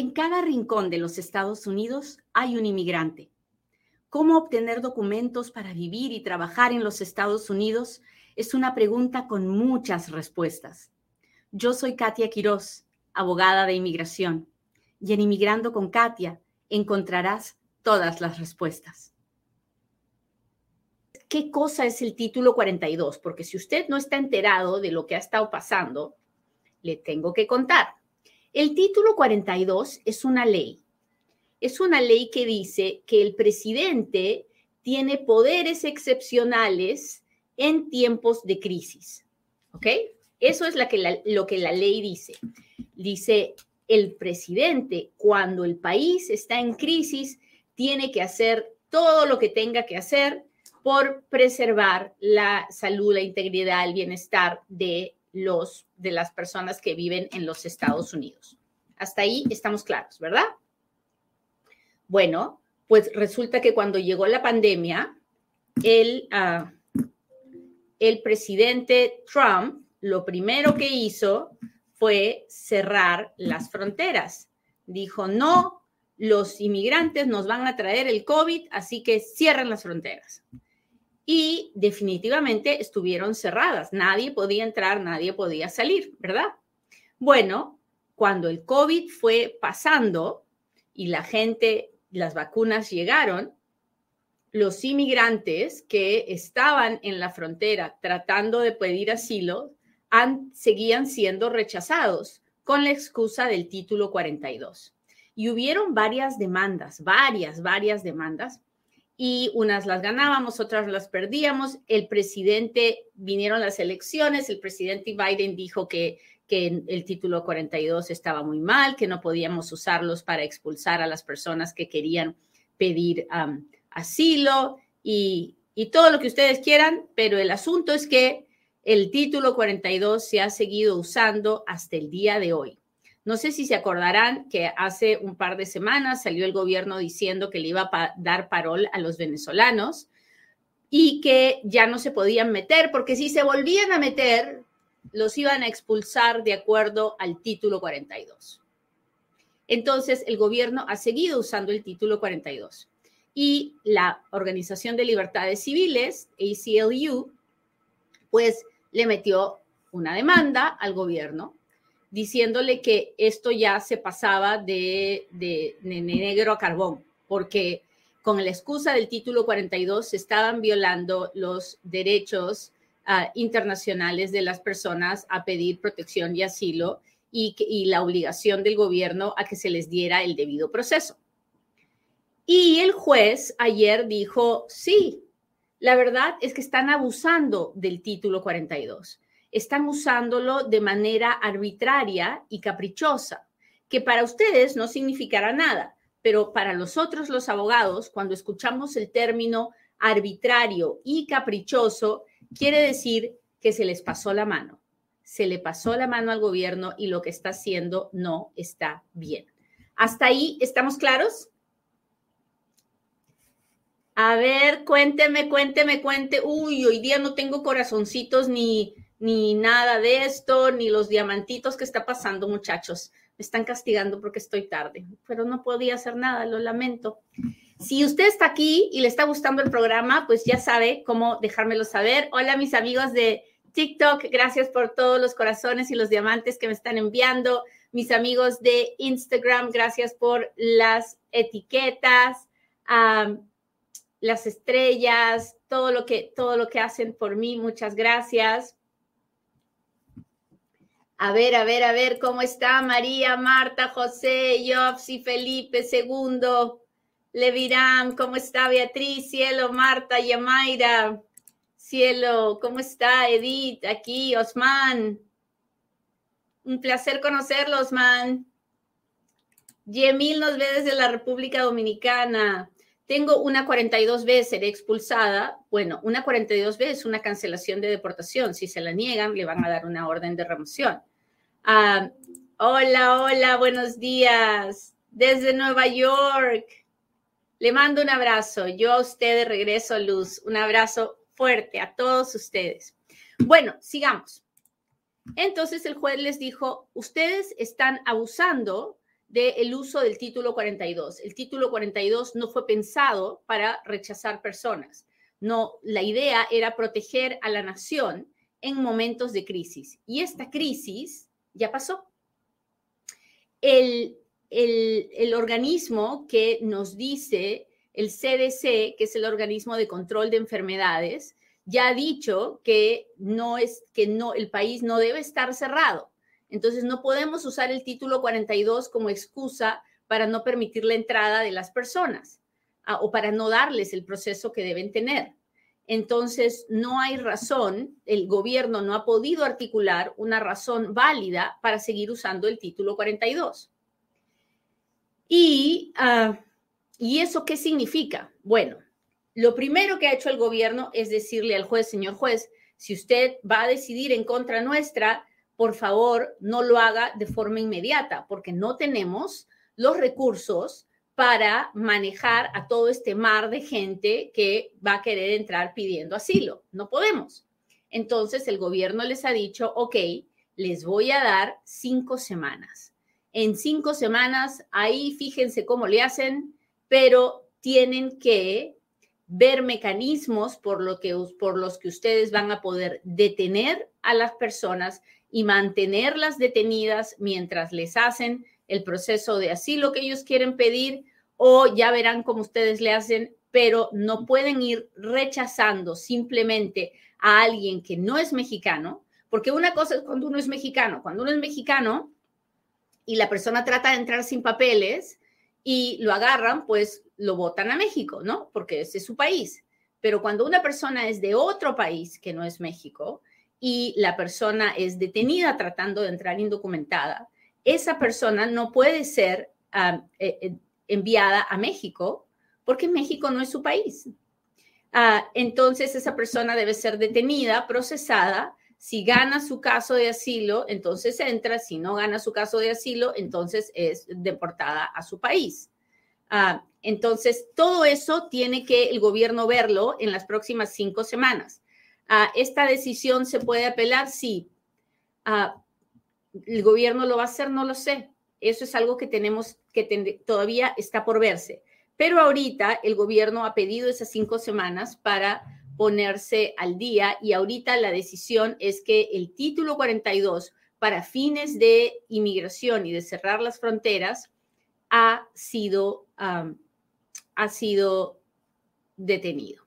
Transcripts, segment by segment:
En cada rincón de los Estados Unidos hay un inmigrante. ¿Cómo obtener documentos para vivir y trabajar en los Estados Unidos? Es una pregunta con muchas respuestas. Yo soy Katia Quiroz, abogada de inmigración, y en Inmigrando con Katia encontrarás todas las respuestas. ¿Qué cosa es el título 42? Porque si usted no está enterado de lo que ha estado pasando, le tengo que contar. El título 42 es una ley. Es una ley que dice que el presidente tiene poderes excepcionales en tiempos de crisis. ¿Ok? Eso es lo que la ley dice. Dice, el presidente, cuando el país está en crisis, tiene que hacer todo lo que tenga que hacer por preservar la salud, la integridad, el bienestar de los, de las personas que viven en los Estados Unidos. Hasta ahí estamos claros, ¿verdad? Bueno, pues resulta que cuando llegó la pandemia, el, ah, el presidente Trump lo primero que hizo fue cerrar las fronteras. Dijo, no, los inmigrantes nos van a traer el COVID, así que cierren las fronteras y definitivamente estuvieron cerradas. Nadie podía entrar, nadie podía salir, ¿verdad? Bueno, cuando el COVID fue pasando y la gente, las vacunas llegaron, los inmigrantes que estaban en la frontera tratando de pedir asilo seguían siendo rechazados con la excusa del título 42. Y hubieron varias demandas, varias, varias demandas y unas las ganábamos, otras las perdíamos. El presidente, vinieron las elecciones, el presidente Biden dijo que, el título 42 estaba muy mal, que no podíamos usarlos para expulsar a las personas que querían pedir asilo y, y todo lo que ustedes quieran, pero el asunto es que el título 42 se ha seguido usando hasta el día de hoy. No sé si se acordarán que hace un par de semanas salió el gobierno diciendo que le iba a dar parol a los venezolanos y que ya no se podían meter, porque si se volvían a meter, los iban a expulsar de acuerdo al título 42. Entonces, el gobierno ha seguido usando el título 42 y la Organización de Libertades Civiles, ACLU, pues le metió una demanda al gobierno diciéndole que esto ya se pasaba de, negro a carbón, porque con la excusa del título 42 se estaban violando los derechos ah, internacionales de las personas a pedir protección y asilo y, y la obligación del gobierno a que se les diera el debido proceso. Y el juez ayer dijo, sí, la verdad es que están abusando del título 42 están usándolo de manera arbitraria y caprichosa, que para ustedes no significará nada, pero para nosotros los abogados, cuando escuchamos el término arbitrario y caprichoso, quiere decir que se les pasó la mano. Se le pasó la mano al gobierno y lo que está haciendo no está bien. ¿Hasta ahí estamos claros? A ver, cuénteme, cuénteme, cuente. Uy, hoy día no tengo corazoncitos ni, ni nada de esto, ni los diamantitos que está pasando, muchachos. Me están castigando porque estoy tarde, pero no podía hacer nada, lo lamento. Si usted está aquí y le está gustando el programa, pues ya sabe cómo dejármelo saber. Hola, mis amigos de TikTok, gracias por todos los corazones y los diamantes que me están enviando. Mis amigos de Instagram, gracias por las etiquetas, las estrellas, todo lo que todo lo que hacen por mí. Muchas gracias. A ver, a ver, a ver, ¿cómo está María, Marta, José, Jobsi, Felipe, Segundo, Levirán, ¿cómo está Beatriz, Cielo, Marta, Yamaira, Cielo, ¿cómo está Edith, aquí, Osman? Un placer conocerlo, Osman. Yemil nos ve desde la República Dominicana. Tengo una 42B, seré expulsada. Bueno, una 42B es una cancelación de deportación. Si se la niegan, le van a dar una orden de remoción. Ah, hola, hola, buenos días. Desde Nueva York. Le mando un abrazo. Yo a usted de regreso, Luz. Un abrazo fuerte a todos ustedes. Bueno, sigamos. Entonces el juez les dijo, ustedes están abusando del uso del título 42. El título 42 no fue pensado para rechazar personas. No, la idea era proteger a la nación en momentos de crisis. Y esta crisis ya pasó. El, el, organismo que nos dice, el CDC, que es el organismo de control de enfermedades, ya ha dicho que no es que no el país no debe estar cerrado. Entonces no podemos usar el título 42 como excusa para no permitir la entrada de las personas ah, o para no darles el proceso que deben tener. Entonces, no hay razón, el gobierno no ha podido articular una razón válida para seguir usando el título 42. Y, ah, ¿Y eso qué significa? Bueno, lo primero que ha hecho el gobierno es decirle al juez, señor juez, si usted va a decidir en contra nuestra, por favor, no lo haga de forma inmediata, porque no tenemos los recursos para manejar a todo este mar de gente que va a querer entrar pidiendo asilo. No podemos. Entonces el gobierno les ha dicho, ok, les voy a dar cinco semanas. En cinco semanas, ahí fíjense cómo le hacen, pero tienen que ver mecanismos por, lo que, por los que ustedes van a poder detener a las personas y mantenerlas detenidas mientras les hacen el proceso de asilo que ellos quieren pedir o ya verán cómo ustedes le hacen, pero no pueden ir rechazando simplemente a alguien que no es mexicano, porque una cosa es cuando uno es mexicano, cuando uno es mexicano y la persona trata de entrar sin papeles y lo agarran, pues lo votan a México, ¿no? Porque ese es su país. Pero cuando una persona es de otro país que no es México y la persona es detenida tratando de entrar indocumentada, esa persona no puede ser uh, enviada a México porque México no es su país. Ah, entonces esa persona debe ser detenida, procesada. Si gana su caso de asilo, entonces entra. Si no gana su caso de asilo, entonces es deportada a su país. Ah, entonces, todo eso tiene que el gobierno verlo en las próximas cinco semanas. Ah, ¿Esta decisión se puede apelar? Sí. ¿El gobierno lo va a hacer? No lo sé. Eso es algo que tenemos que todavía está por verse. Pero ahorita el gobierno ha pedido esas cinco semanas para ponerse al día y ahorita la decisión es que el título 42 para fines de inmigración y de cerrar las fronteras ha sido, ha sido detenido.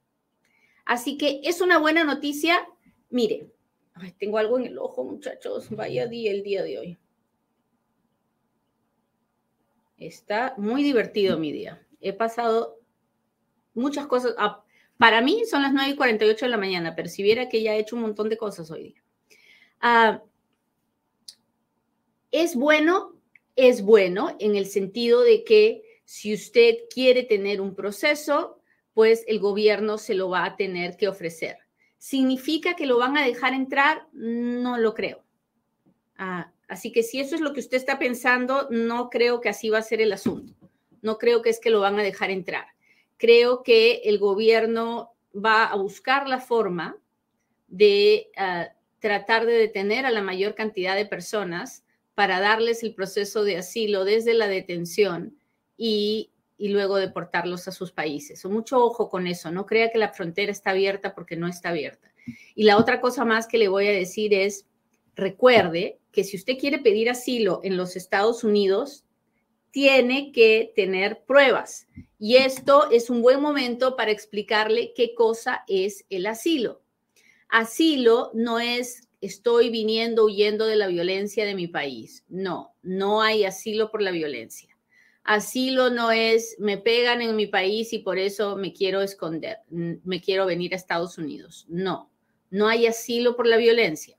Así que es una buena noticia. Mire, tengo algo en el ojo, muchachos. Vaya día el día de hoy. Está muy divertido mi día. He pasado muchas cosas. Ah, para mí son las 9 y 48 de la mañana, pero si viera que ya he hecho un montón de cosas hoy día. Ah, es bueno, es bueno en el sentido de que si usted quiere tener un proceso, pues el gobierno se lo va a tener que ofrecer. ¿Significa que lo van a dejar entrar? No lo creo. Ah, Así que si eso es lo que usted está pensando, no creo que así va a ser el asunto. No creo que es que lo van a dejar entrar. Creo que el gobierno va a buscar la forma de ah, tratar de detener a la mayor cantidad de personas para darles el proceso de asilo desde la detención y, y luego deportarlos a sus países. Mucho ojo con eso, no crea que la frontera está abierta porque no está abierta. Y la otra cosa más que le voy a decir es, recuerde que si usted quiere pedir asilo en los Estados Unidos, tiene que tener pruebas. Y esto es un buen momento para explicarle qué cosa es el asilo. Asilo no es estoy viniendo huyendo de la violencia de mi país. No, no hay asilo por la violencia. Asilo no es me pegan en mi país y por eso me quiero esconder, me quiero venir a Estados Unidos. No, no hay asilo por la violencia.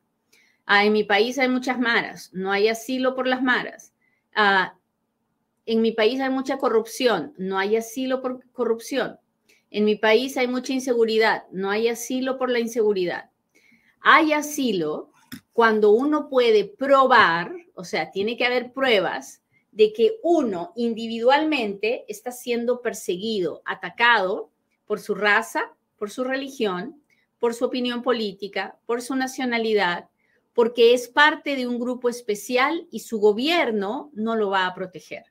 Ah, en mi país hay muchas maras, no hay asilo por las maras. Ah, en mi país hay mucha corrupción, no hay asilo por corrupción. En mi país hay mucha inseguridad, no hay asilo por la inseguridad. Hay asilo cuando uno puede probar, o sea, tiene que haber pruebas de que uno individualmente está siendo perseguido, atacado por su raza, por su religión, por su opinión política, por su nacionalidad, porque es parte de un grupo especial y su gobierno no lo va a proteger.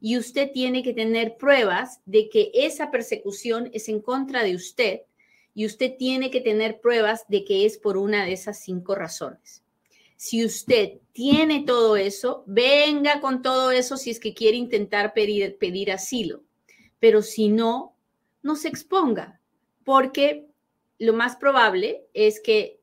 y usted tiene que tener pruebas de que esa persecución es en contra de usted y usted tiene que tener pruebas de que es por una de esas cinco razones. Si usted tiene todo eso, venga con todo eso si es que quiere intentar pedir, pedir asilo. Pero si no, no se exponga, porque lo más probable es que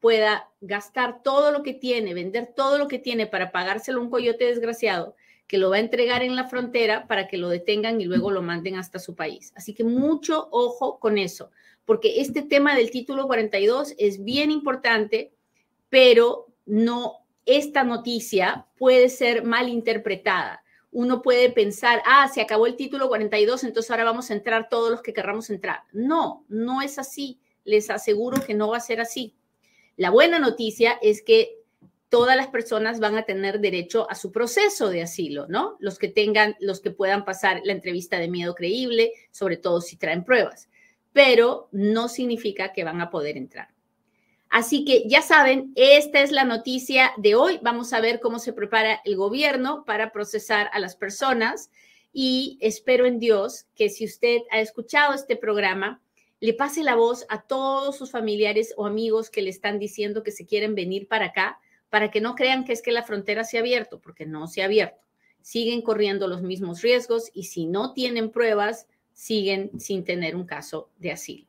pueda gastar todo lo que tiene, vender todo lo que tiene para pagárselo a un coyote desgraciado que lo va a entregar en la frontera para que lo detengan y luego lo manden hasta su país. Así que mucho ojo con eso, porque este tema del título 42 es bien importante, pero no, esta noticia puede ser mal interpretada. Uno puede pensar, ah, se acabó el título 42, entonces ahora vamos a entrar todos los que querramos entrar. No, no es así. Les aseguro que no va a ser así. La buena noticia es que todas las personas van a tener derecho a su proceso de asilo, ¿no? Los que tengan, los que puedan pasar la entrevista de miedo creíble, sobre todo si traen pruebas, pero no significa que van a poder entrar. Así que ya saben, esta es la noticia de hoy. Vamos a ver cómo se prepara el gobierno para procesar a las personas y espero en Dios que si usted ha escuchado este programa, le pase la voz a todos sus familiares o amigos que le están diciendo que se quieren venir para acá para que no crean que es que la frontera se ha abierto, porque no se ha abierto. Siguen corriendo los mismos riesgos y si no tienen pruebas, siguen sin tener un caso de asilo.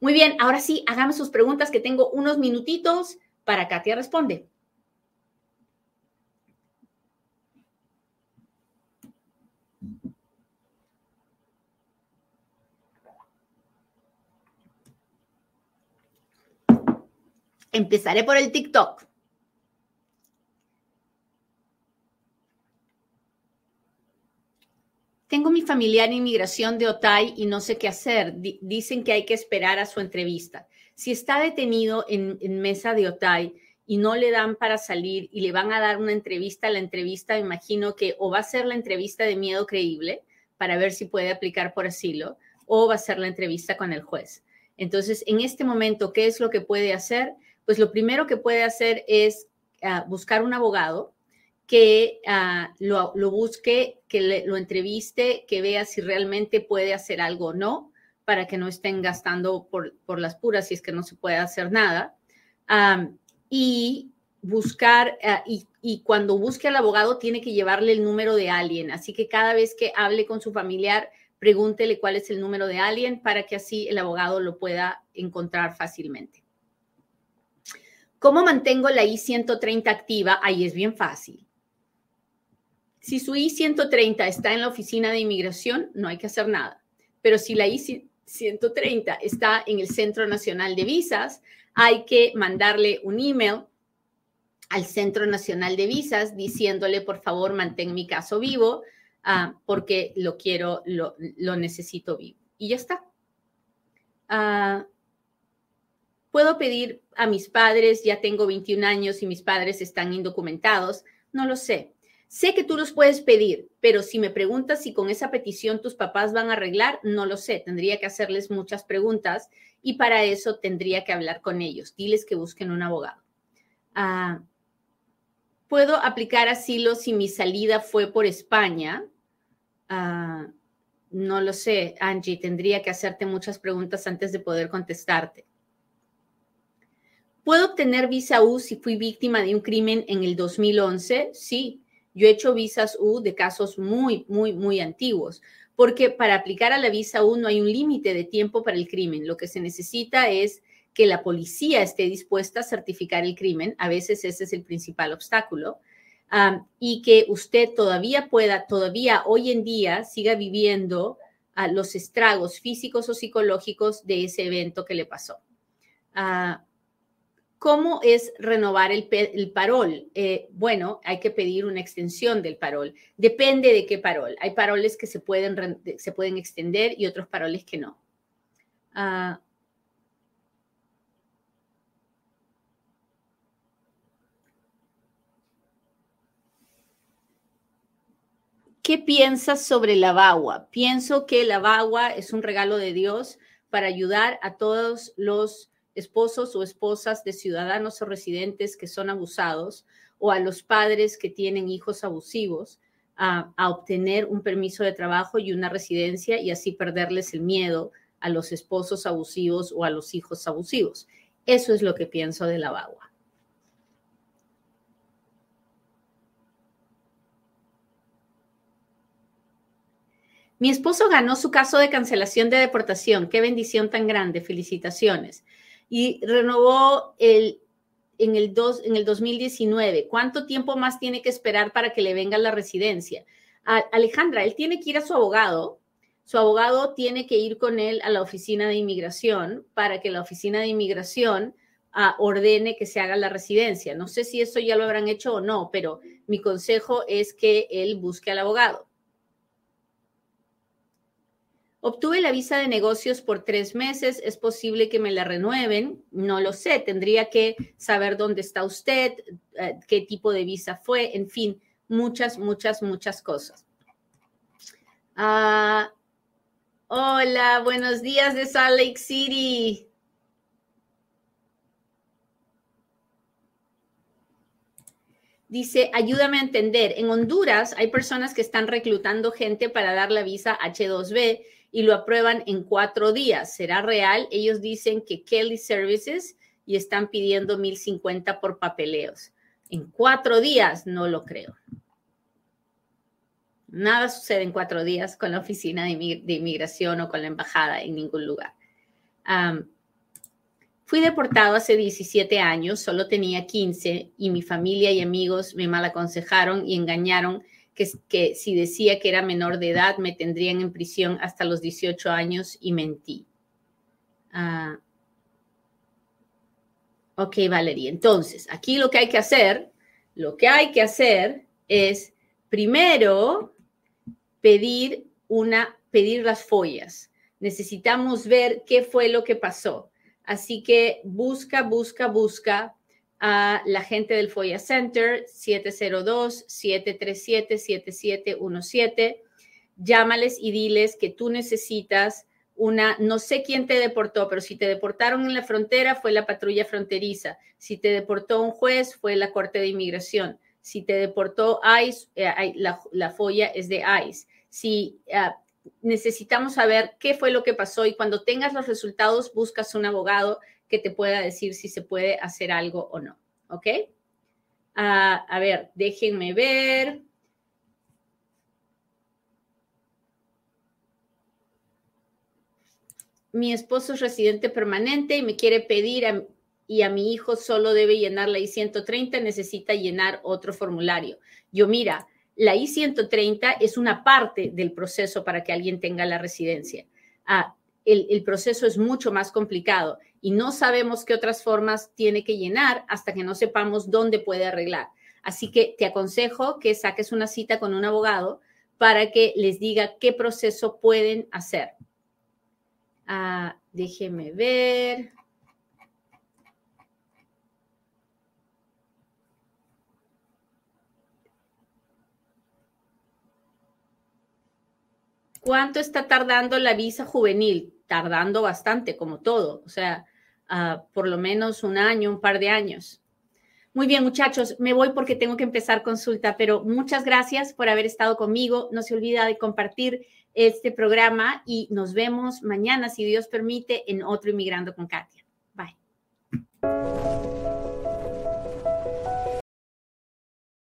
Muy bien, ahora sí, hagamos sus preguntas que tengo unos minutitos para Katia responde. Empezaré por el TikTok. Tengo mi familiar en inmigración de Otay y no sé qué hacer. dicen que hay que esperar a su entrevista. Si está detenido en, mesa de Otay y no le dan para salir y le van a dar una entrevista, la entrevista, imagino que o va a ser la entrevista de miedo creíble para ver si puede aplicar por asilo o va a ser la entrevista con el juez. Entonces, en este momento, ¿qué es lo que puede hacer? Pues lo primero que puede hacer es ah, buscar un abogado que ah, lo, busque, que lo entreviste, que vea si realmente puede hacer algo o no, para que no estén gastando por, las puras si es que no se puede hacer nada. y buscar, ah, y, y, cuando busque al abogado tiene que llevarle el número de alguien. Así que cada vez que hable con su familiar, pregúntele cuál es el número de alguien para que así el abogado lo pueda encontrar fácilmente. ¿Cómo mantengo la I-130 activa? Ahí es bien fácil. Si su I-130 está en la oficina de inmigración, no hay que hacer nada. Pero si la I-130 está en el Centro Nacional de Visas, hay que mandarle un email al Centro Nacional de Visas diciéndole, por favor, mantén mi caso vivo ah, porque lo quiero, lo, necesito vivo. Y ya está. Ah, puedo pedir a mis padres, ya tengo 21 años y mis padres están indocumentados, no lo sé. Sé que tú los puedes pedir, pero si me preguntas si con esa petición tus papás van a arreglar, no lo sé. Tendría que hacerles muchas preguntas y para eso tendría que hablar con ellos. Diles que busquen un abogado. Ah, ¿Puedo aplicar asilo si mi salida fue por España? Ah, no lo sé, Angie. Tendría que hacerte muchas preguntas antes de poder contestarte. ¿Puedo obtener visa U si fui víctima de un crimen en el 2011? Sí, yo he hecho visas U de casos muy, muy, muy antiguos, porque para aplicar a la visa U no hay un límite de tiempo para el crimen. Lo que se necesita es que la policía esté dispuesta a certificar el crimen. A veces ese es el principal obstáculo. y que usted todavía pueda, todavía hoy en día siga viviendo los estragos físicos o psicológicos de ese evento que le pasó. Ah, ¿Cómo es renovar el, parol? Eh, bueno, hay que pedir una extensión del parol. Depende de qué parol. Hay paroles que se pueden, se pueden extender y otros paroles que no. Ah. ¿Qué piensas sobre la bagua? Pienso que la bagua es un regalo de Dios para ayudar a todos los esposos o esposas de ciudadanos o residentes que son abusados o a los padres que tienen hijos abusivos a, obtener un permiso de trabajo y una residencia y así perderles el miedo a los esposos abusivos o a los hijos abusivos. Eso es lo que pienso de la bagua. Mi esposo ganó su caso de cancelación de deportación. Qué bendición tan grande. Felicitaciones. Y renovó el, en, el dos, en el 2019. ¿Cuánto tiempo más tiene que esperar para que le venga la residencia? Alejandra, él tiene que ir a su abogado. Su abogado tiene que ir con él a la oficina de inmigración para que la oficina de inmigración uh, ordene que se haga la residencia. No sé si eso ya lo habrán hecho o no, pero mi consejo es que él busque al abogado. Obtuve la visa de negocios por tres meses. Es posible que me la renueven. No lo sé. Tendría que saber dónde está usted, eh, qué tipo de visa fue, en fin, muchas, muchas, muchas cosas. Ah, hola, buenos días de Salt Lake City. Dice, ayúdame a entender. En Honduras hay personas que están reclutando gente para dar la visa H2B y lo aprueban en cuatro días. ¿Será real? Ellos dicen que Kelly Services y están pidiendo 1050 por papeleos. En cuatro días no lo creo. Nada sucede en cuatro días con la oficina de, inmigración o con la embajada en ningún lugar. fui deportado hace 17 años, solo tenía 15 y mi familia y amigos me mal aconsejaron y engañaron que, si decía que era menor de edad me tendrían en prisión hasta los 18 años y mentí. Ah. ok, Valeria. Entonces, aquí lo que hay que hacer, lo que hay que hacer es primero pedir una, pedir las follas. Necesitamos ver qué fue lo que pasó. Así que busca, busca, busca a la gente del FOIA Center 702-737-7717. Llámales y diles que tú necesitas una, no sé quién te deportó, pero si te deportaron en la frontera fue la patrulla fronteriza. Si te deportó un juez fue la Corte de Inmigración. Si te deportó ICE, eh, la, la, FOIA es de ICE. Si uh, necesitamos saber qué fue lo que pasó y cuando tengas los resultados buscas un abogado que te pueda decir si se puede hacer algo o no. ¿Ok? Ah, a ver, déjenme ver. Mi esposo es residente permanente y me quiere pedir y a mi hijo solo debe llenar la I-130, necesita llenar otro formulario. Yo mira, la I-130 es una parte del proceso para que alguien tenga la residencia. Ah, el, proceso es mucho más complicado y no sabemos qué otras formas tiene que llenar hasta que no sepamos dónde puede arreglar. Así que te aconsejo que saques una cita con un abogado para que les diga qué proceso pueden hacer. Ah, déjeme ver. ¿Cuánto está tardando la visa juvenil? Tardando bastante, como todo, o sea, uh, por lo menos un año, un par de años. Muy bien, muchachos, me voy porque tengo que empezar consulta, pero muchas gracias por haber estado conmigo. No se olvida de compartir este programa y nos vemos mañana, si Dios permite, en otro Inmigrando con Katia. Bye.